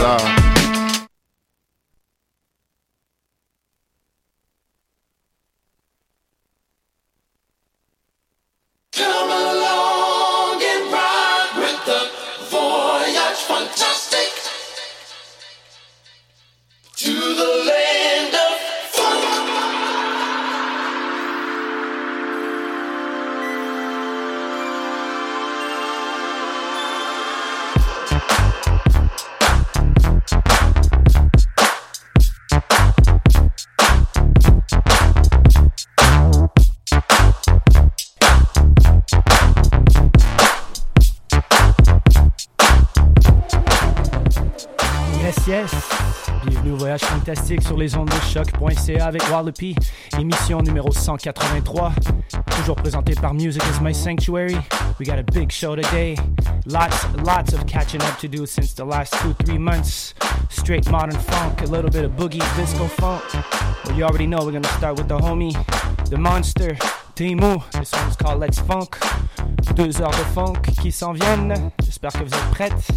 love. Sur les ondes de choc.ca avec Wallopy, émission numéro 183. Toujours présentée par Music is My Sanctuary. We got a big show today. Lots, lots of catching up to do since the last two, three months. Straight modern funk, a little bit of boogie, disco funk. Well, you already know we're gonna start with the homie, the monster, Timu. This one's called Let's Funk. Deux heures de funk qui s'en viennent. J'espère que vous êtes prêtes.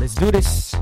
Let's do this.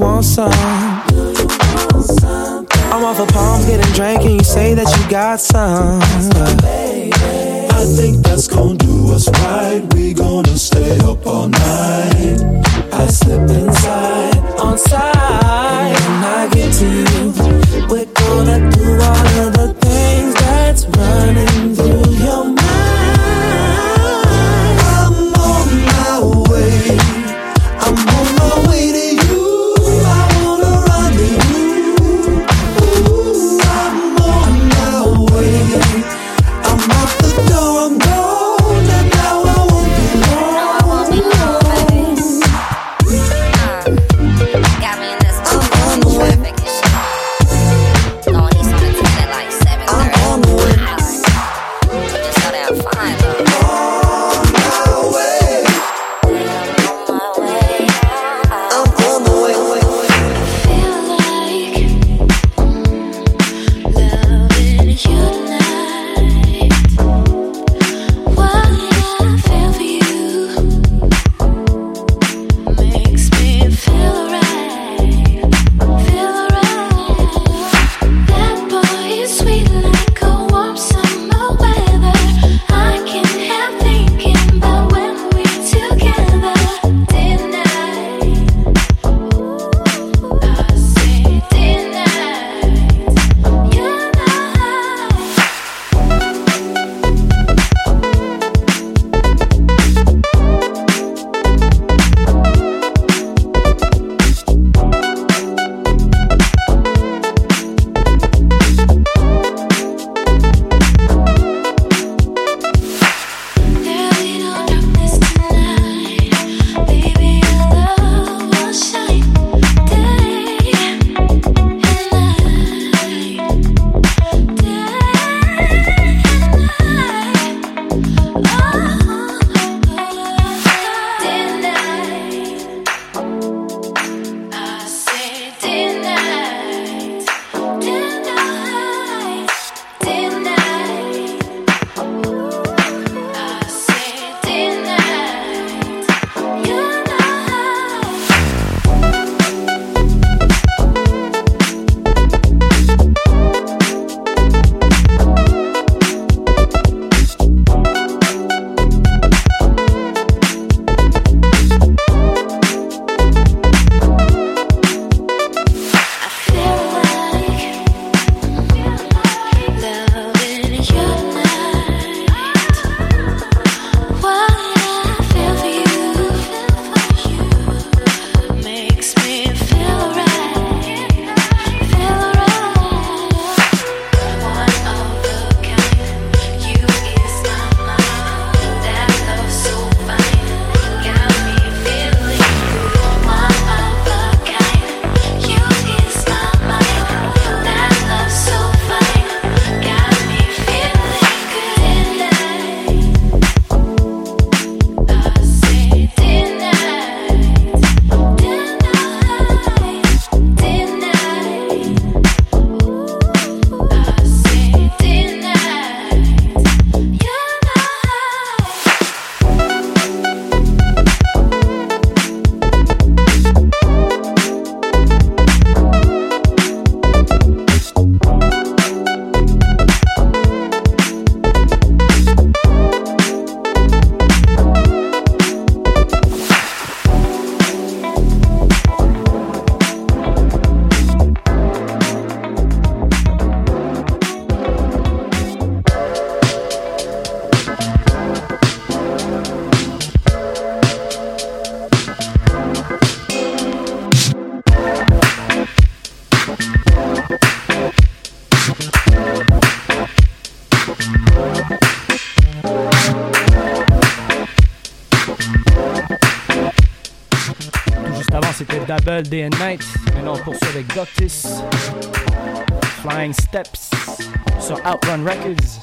want some. I'm off of palms getting drank, and you say that you got some. I think that's gonna do us right. We gonna stay up all night. I slip inside on side, and when I get to you, we're gonna do all of the Day and Night. Maintenant, on poursuit avec Doctis. Flying Steps sur Outrun Records.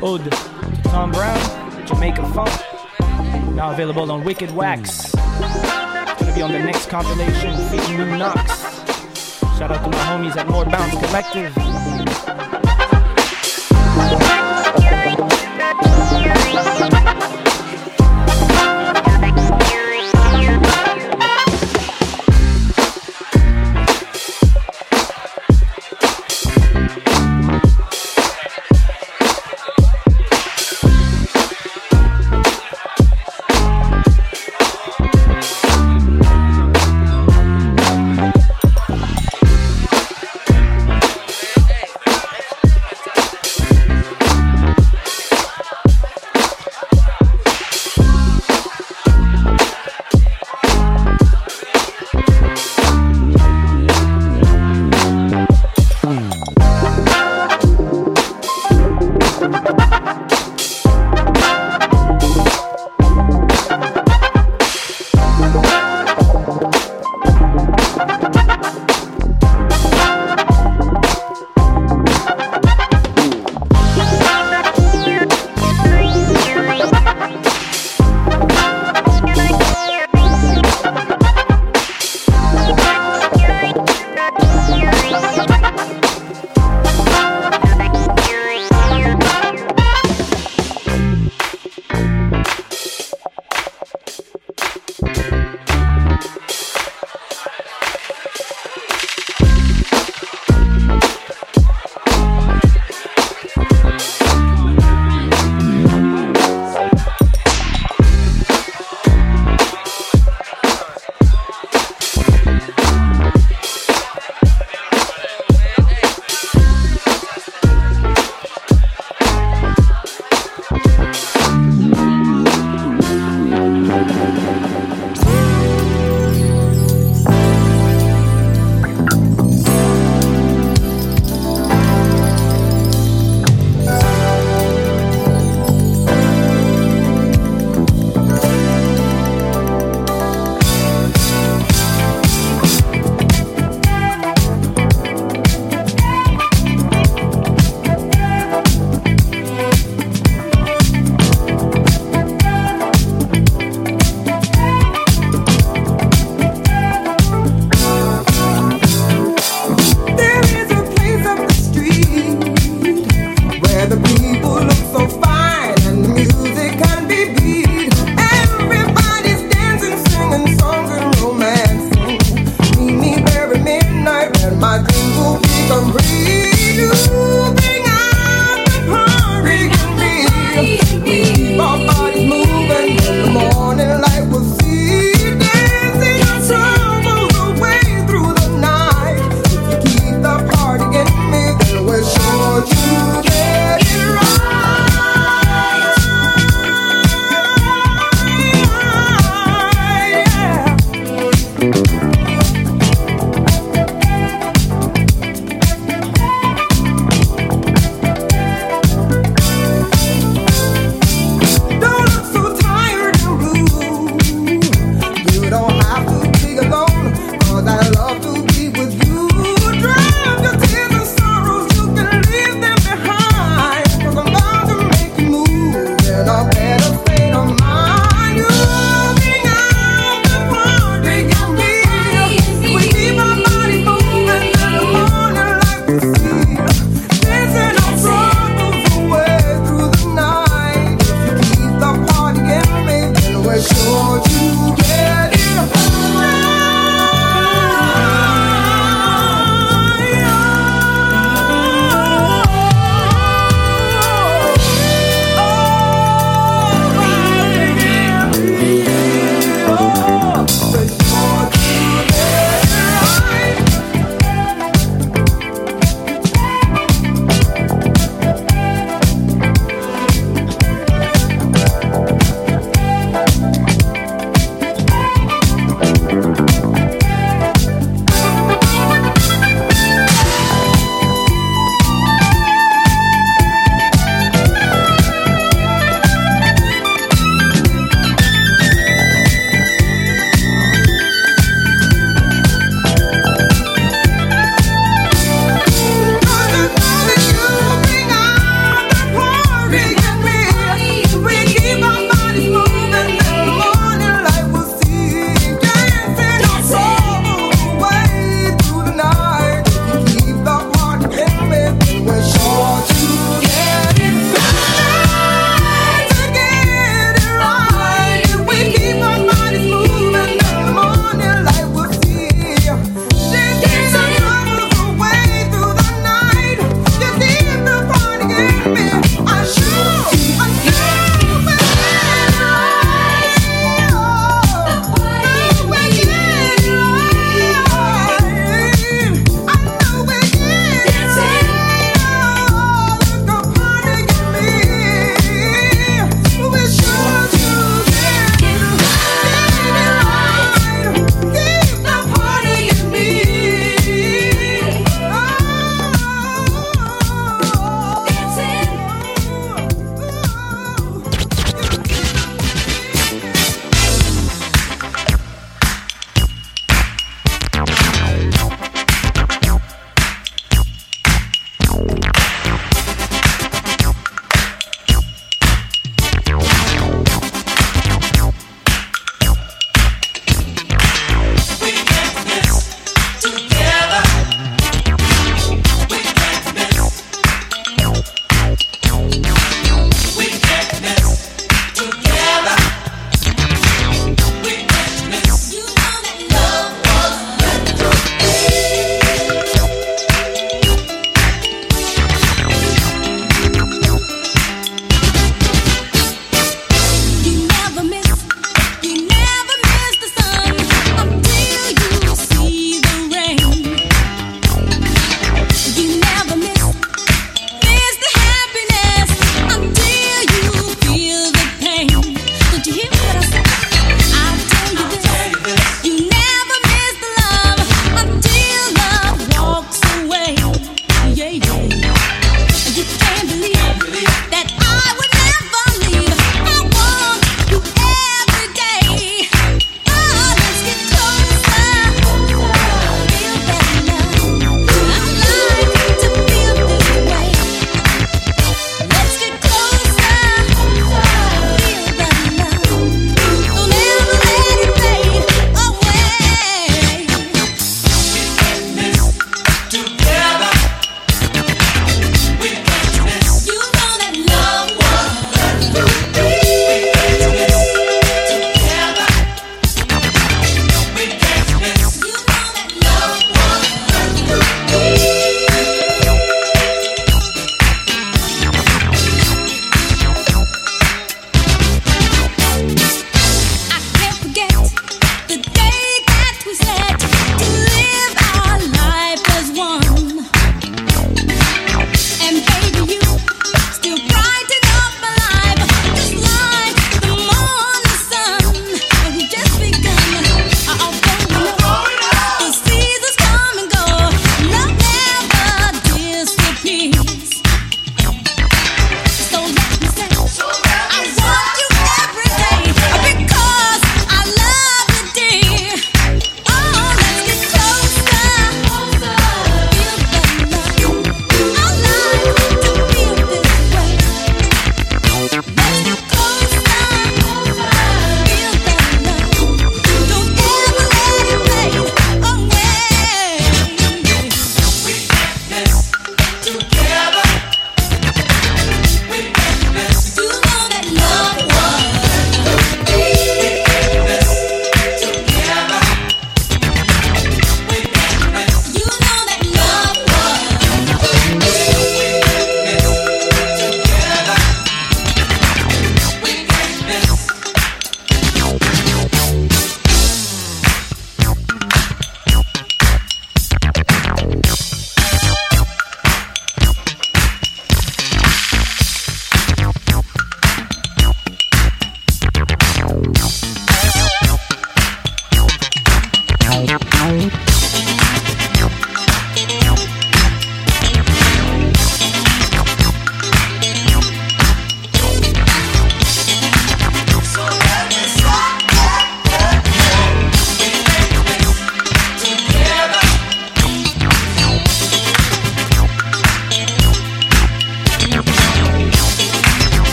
To Tom Brown, Jamaica Funk, now available on Wicked Wax. Gonna be on the next compilation, featuring New Knox. Shout out to my homies at More Bounce Collective.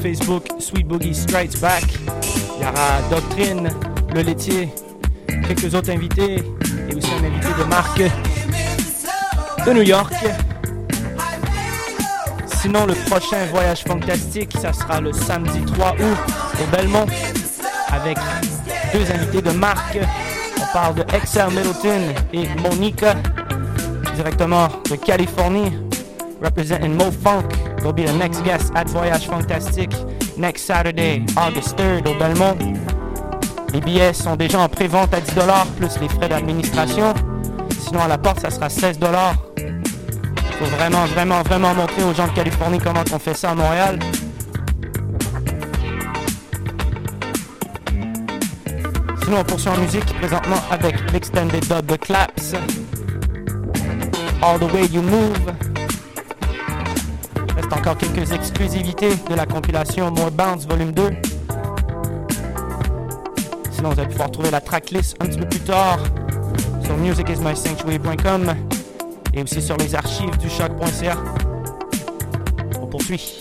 Facebook Sweet Boogie Strikes Back. Il y aura Doctrine, le laitier, quelques autres invités et aussi un invité de marque de New York. Sinon, le prochain voyage fantastique, ça sera le samedi 3 août au Belmont avec deux invités de marque. On parle de Excel Middleton et Monica, directement de Californie, representing Mo Funk. They'll be the next guest at Voyage Fantastique next Saturday, August 3rd au Belmont. Les billets sont déjà en pré-vente à 10 plus les frais d'administration. Sinon, à la porte, ça sera 16 Faut vraiment, vraiment, vraiment montrer aux gens de Californie comment on fait ça à Montréal. Sinon, on poursuit en musique présentement avec l'extended dub de Claps. All the way you move. Encore quelques exclusivités de la compilation More Bounce Volume 2. Sinon, vous allez pouvoir trouver la tracklist un petit peu plus tard sur musicismysanctuary.com et aussi sur les archives du choc.ca. On poursuit.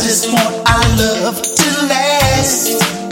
Just want our love to last.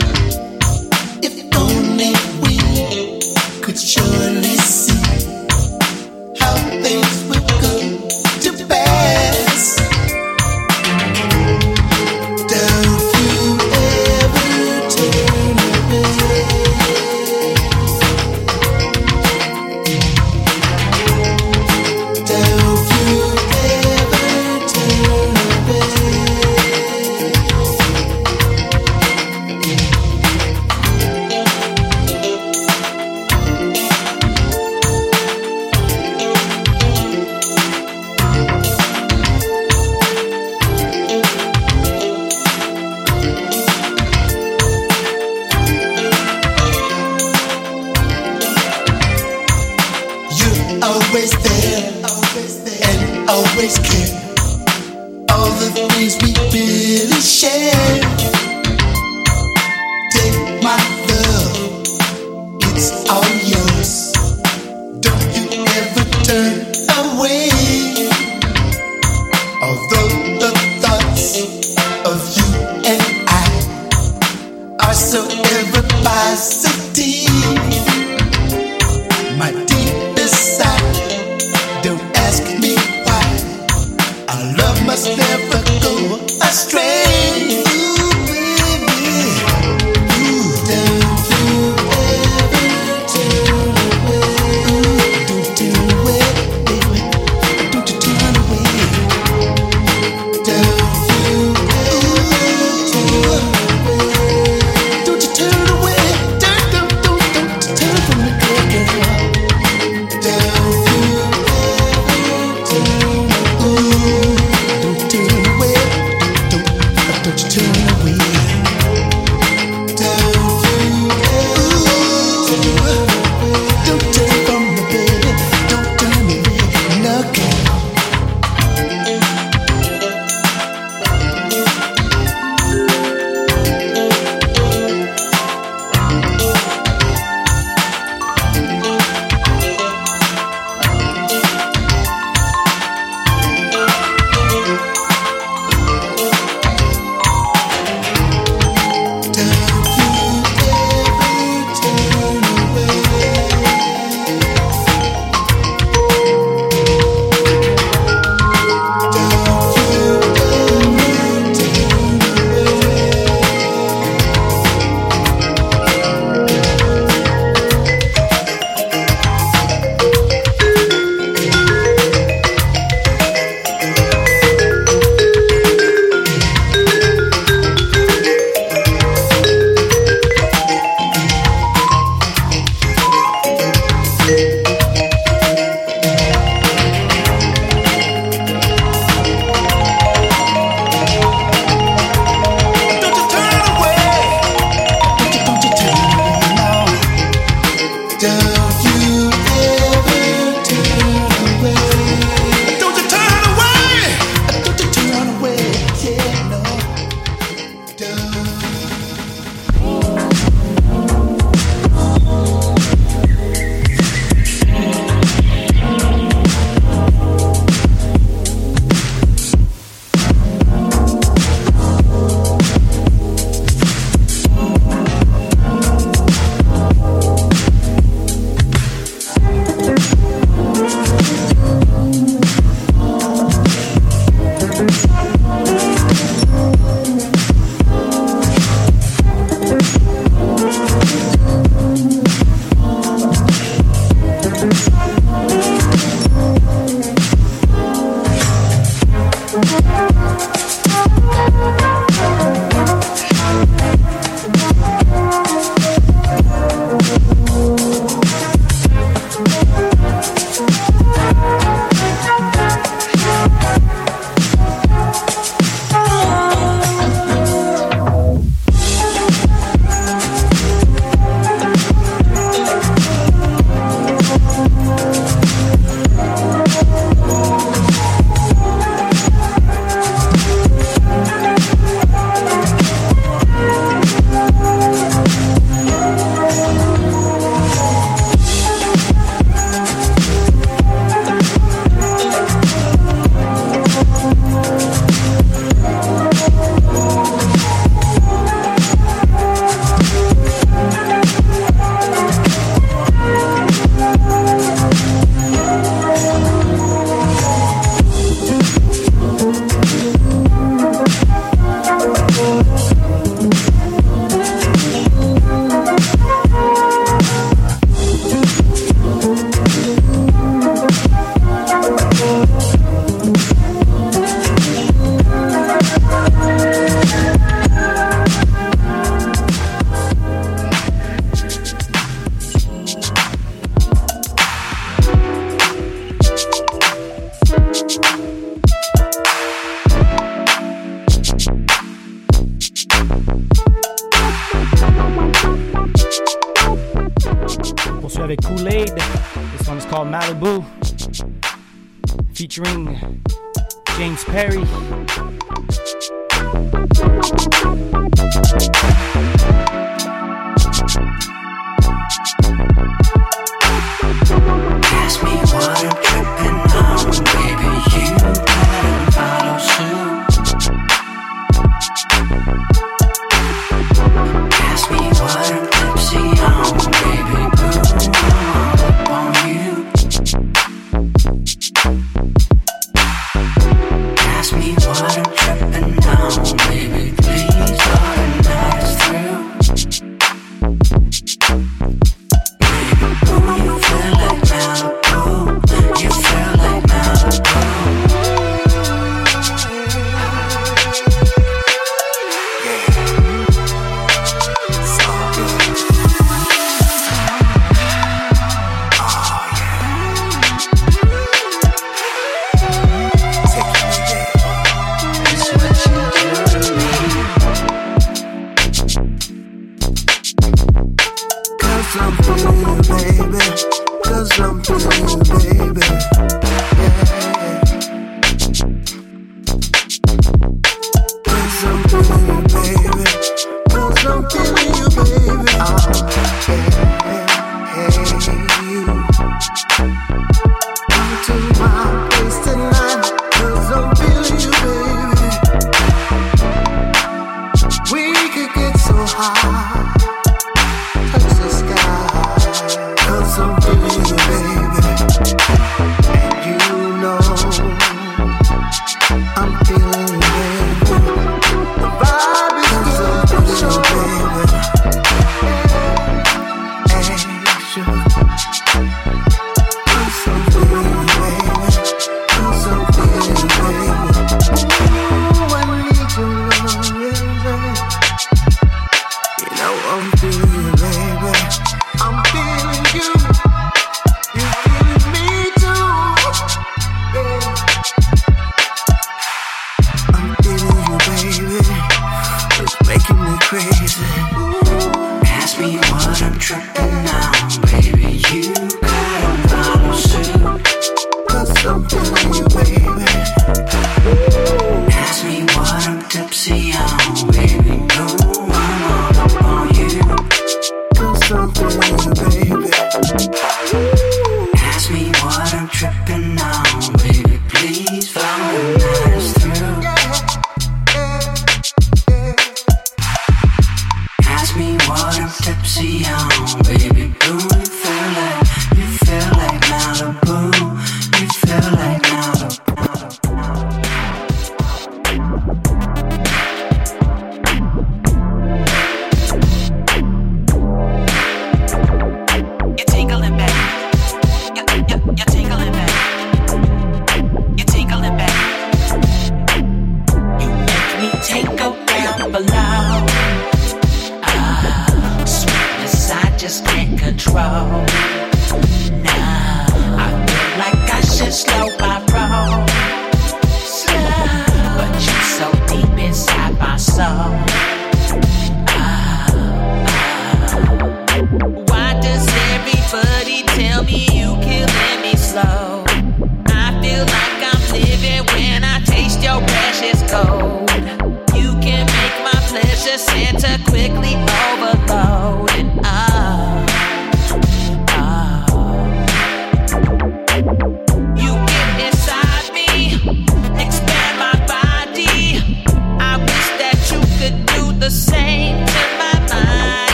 heart.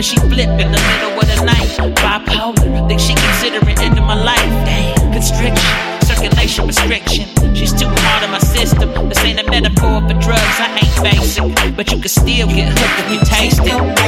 Now she flip in the middle of the night. Bipolar, think she considering ending my life. Damn, constriction, circulation restriction. She's too hard on my system. This ain't a metaphor for drugs, I ain't basic. But you can still get hooked if you taste it.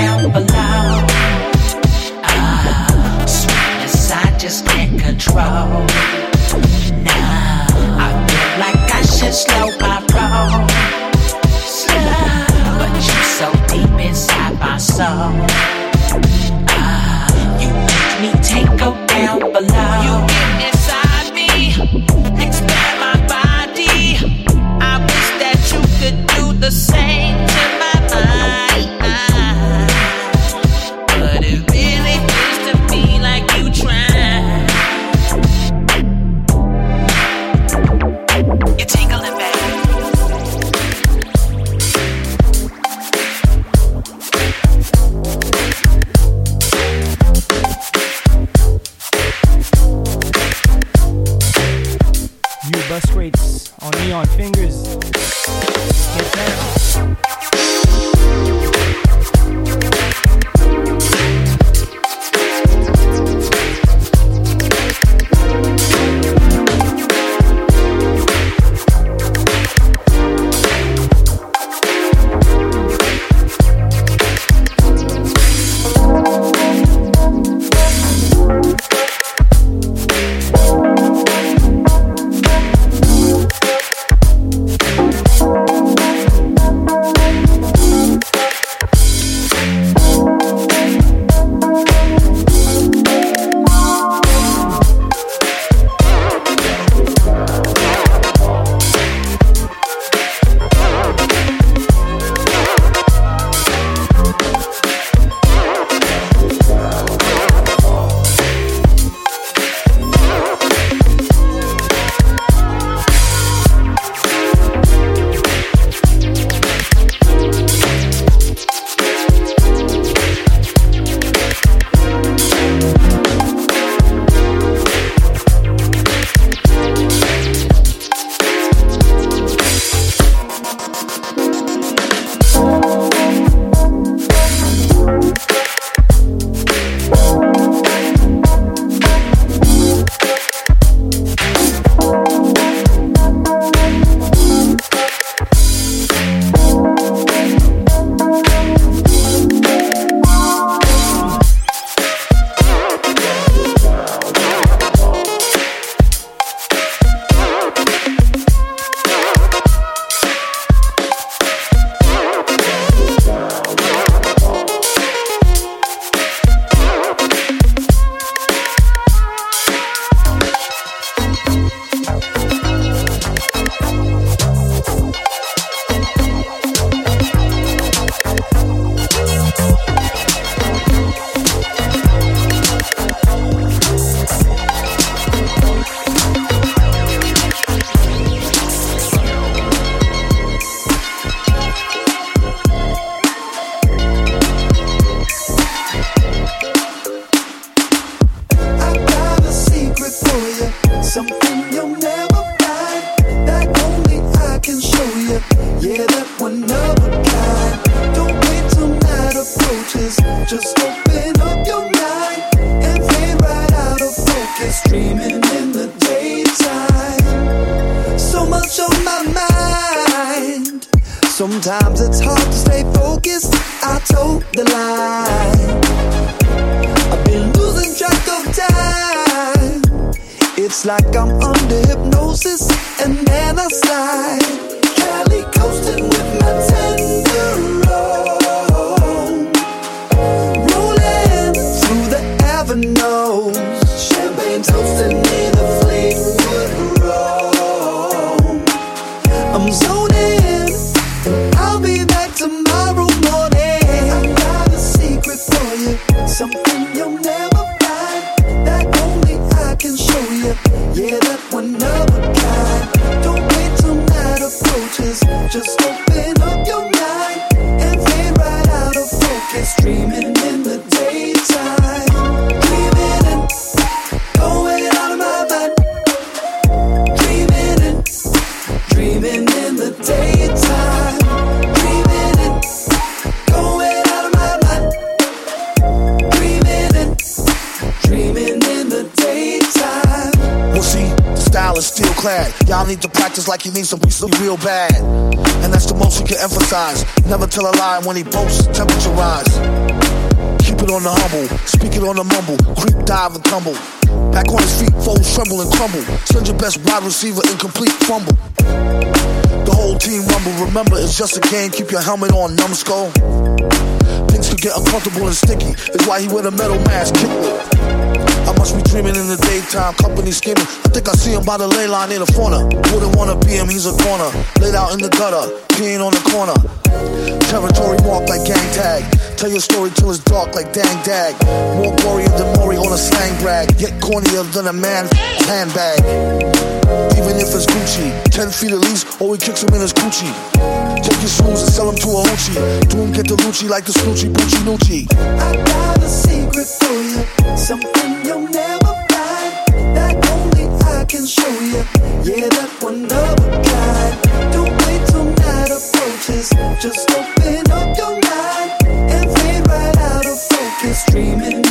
Just open up your mind and play right out of focus. Dreaming in the daytime. So much on my mind. Sometimes it's hard to stay focused. I told the lie. I've been losing track of time. It's like I'm under hypnosis and then I slide. Cali coasting with my tender. Practice like he needs some piece real bad. And that's the most you can emphasize. Never tell a lie when he boasts, temperature rise. Keep it on the humble, speak it on the mumble, creep, dive, and tumble. Back on his feet, fold, tremble, and crumble. Send your best wide receiver, incomplete fumble. The whole team rumble. Remember, it's just a game. Keep your helmet on, numbskull. Things could get uncomfortable and sticky. It's why he wear the metal mask. Kick. I must be dreaming in the daytime, company scheming. I think I see him by the ley line in the fauna. Wouldn't wanna be him, he's a corner. Laid out in the gutter, peeing on the corner. Territory marked like gang tag. Tell your story till it's dark like dang dag. More warrior than Maury on a slang brag. Yet cornier than a man handbag. Even if it's Gucci, 10 feet at least, or he kicks him in his Gucci. Take your shoes and sell them to a hoochie. Do him get the Lucci like the Snoochie Boochie Noochie. I got a secret for you, something you'll never find. That only I can show you. Yeah, that one of a kind. Don't wait till night approaches. Just open up your mind Cause dreaming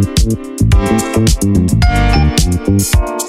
Thank you.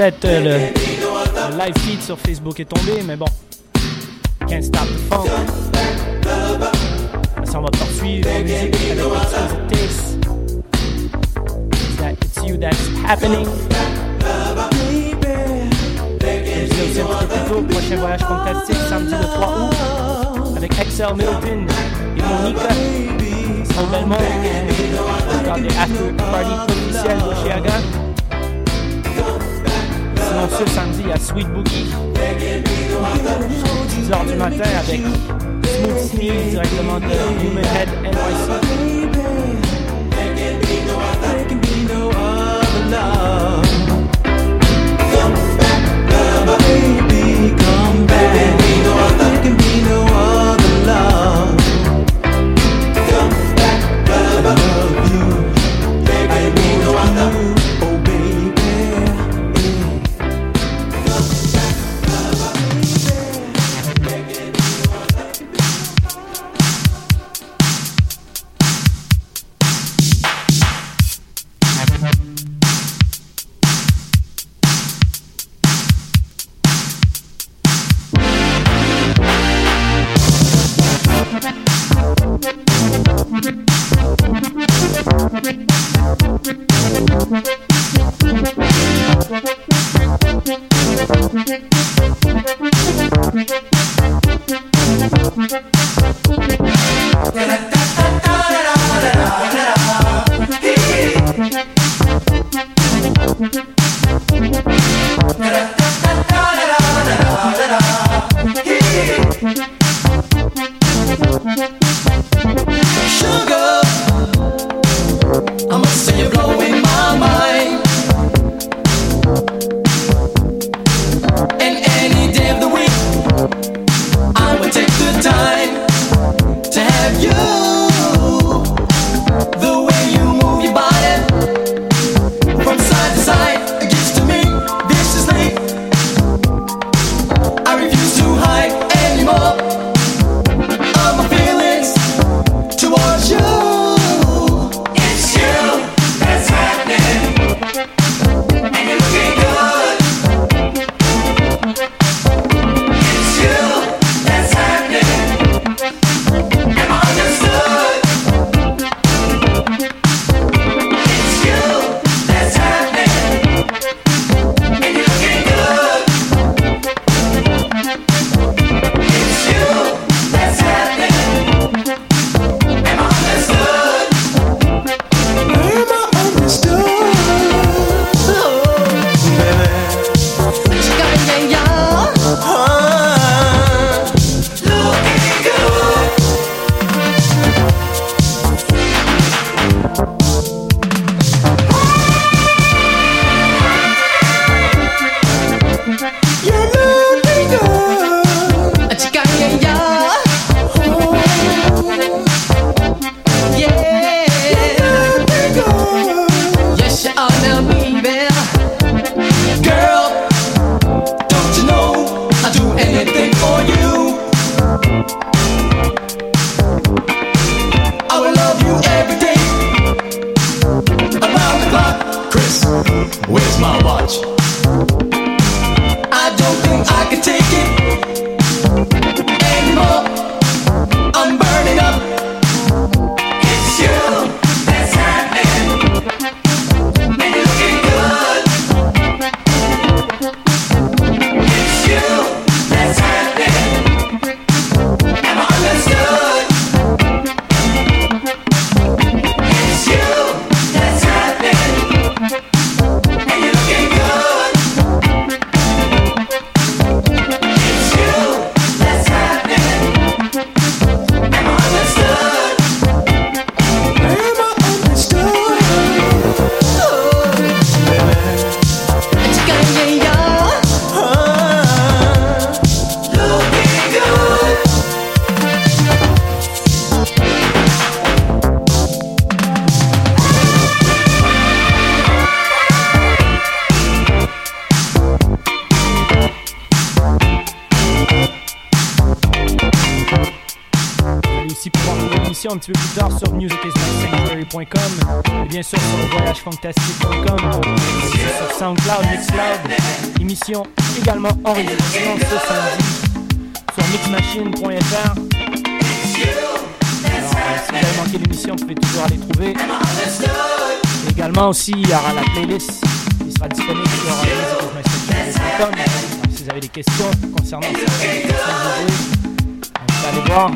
Euh, le, le live feed sur Facebook est tombé, mais bon. genre sur musicismasanctuary.com et bien sûr sur voyagefantastique.com, sur SoundCloud, Mixcloud, émission également enregistrée ce samedi sur mixmachine.fr. Si vous avez manqué l'émission, vous pouvez toujours aller trouver. Également aussi, il y aura la playlist qui sera disponible sur musicismasanctuary.com si vous avez des questions concernant ça. Vous allez voir.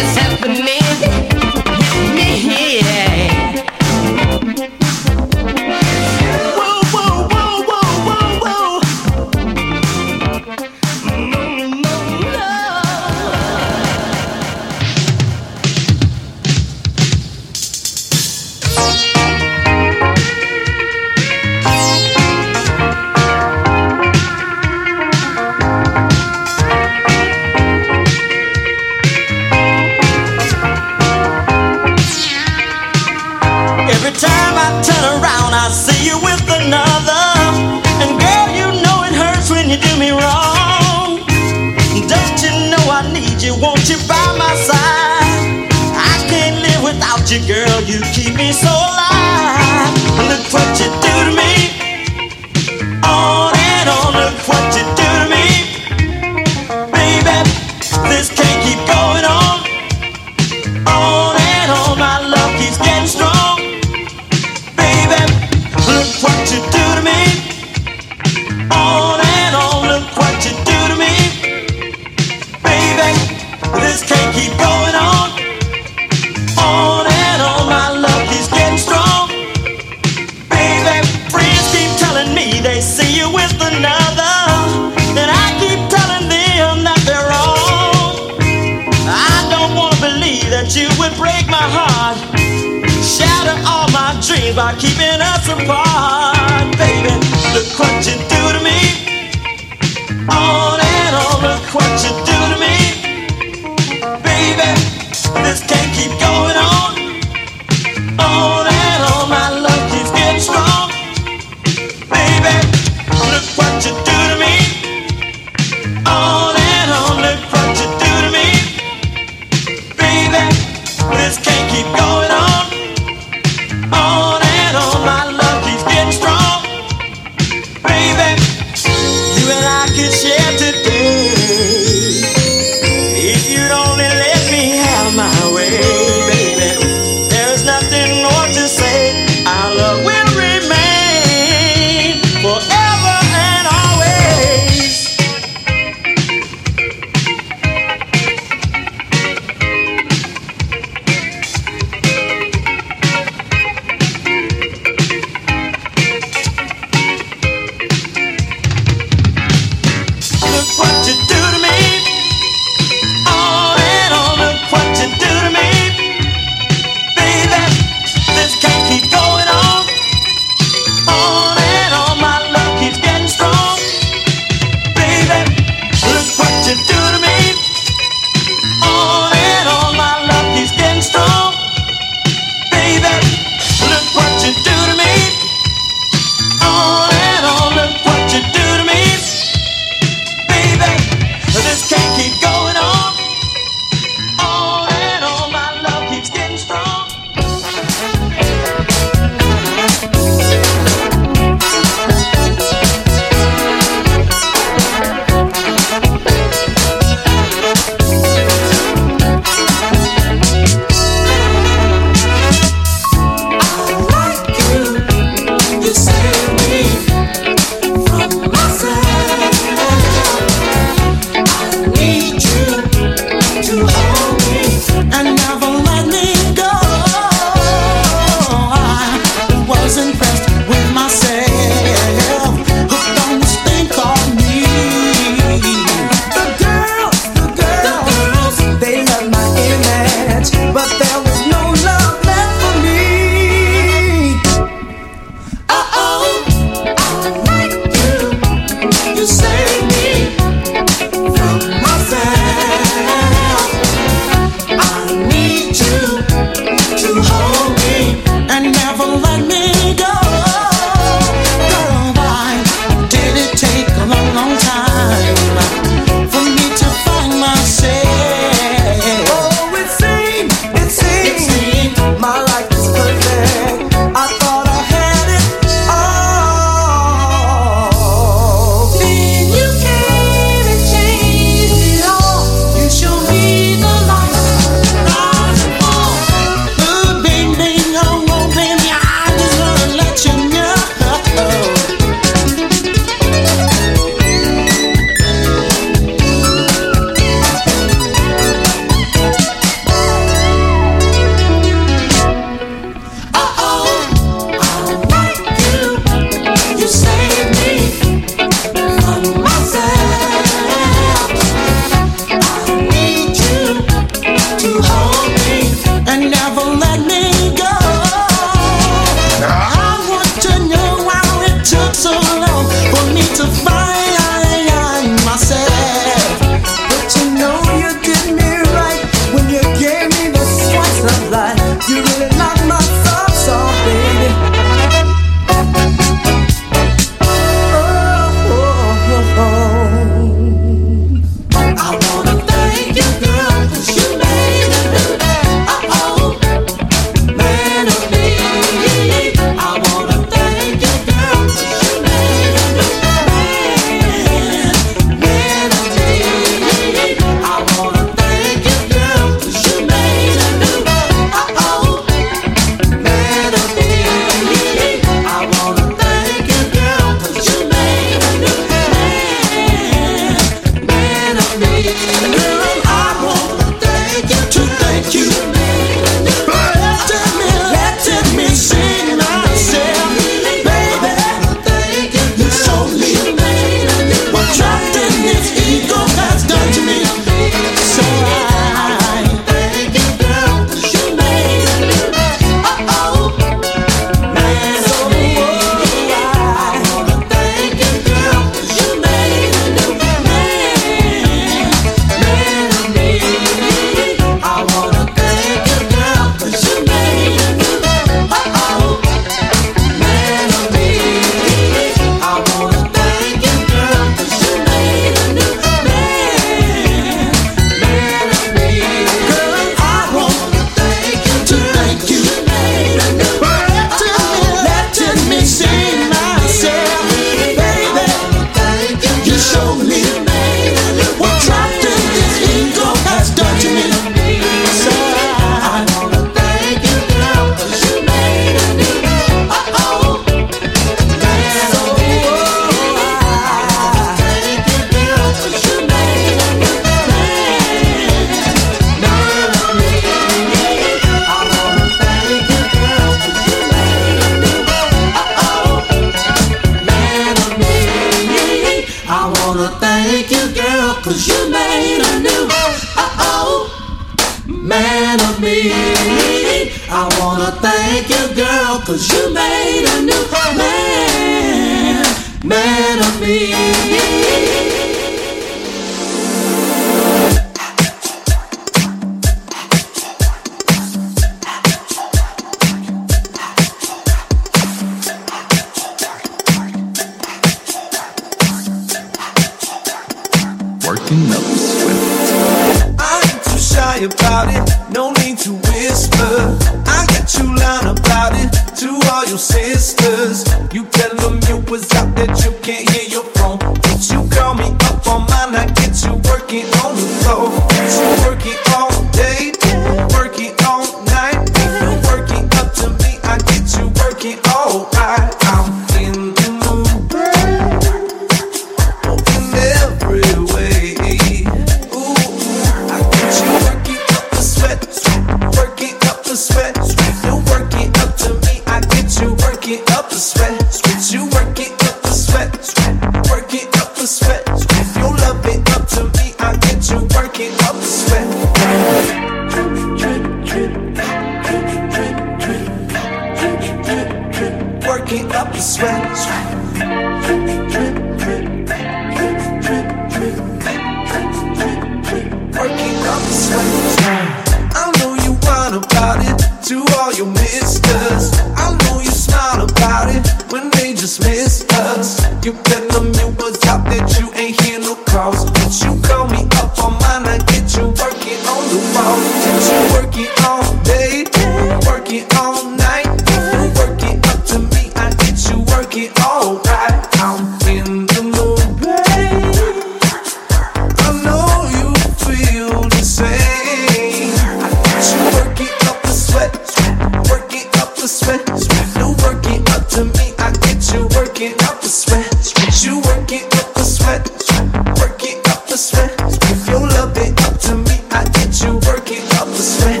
the sweat.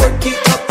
Work it up.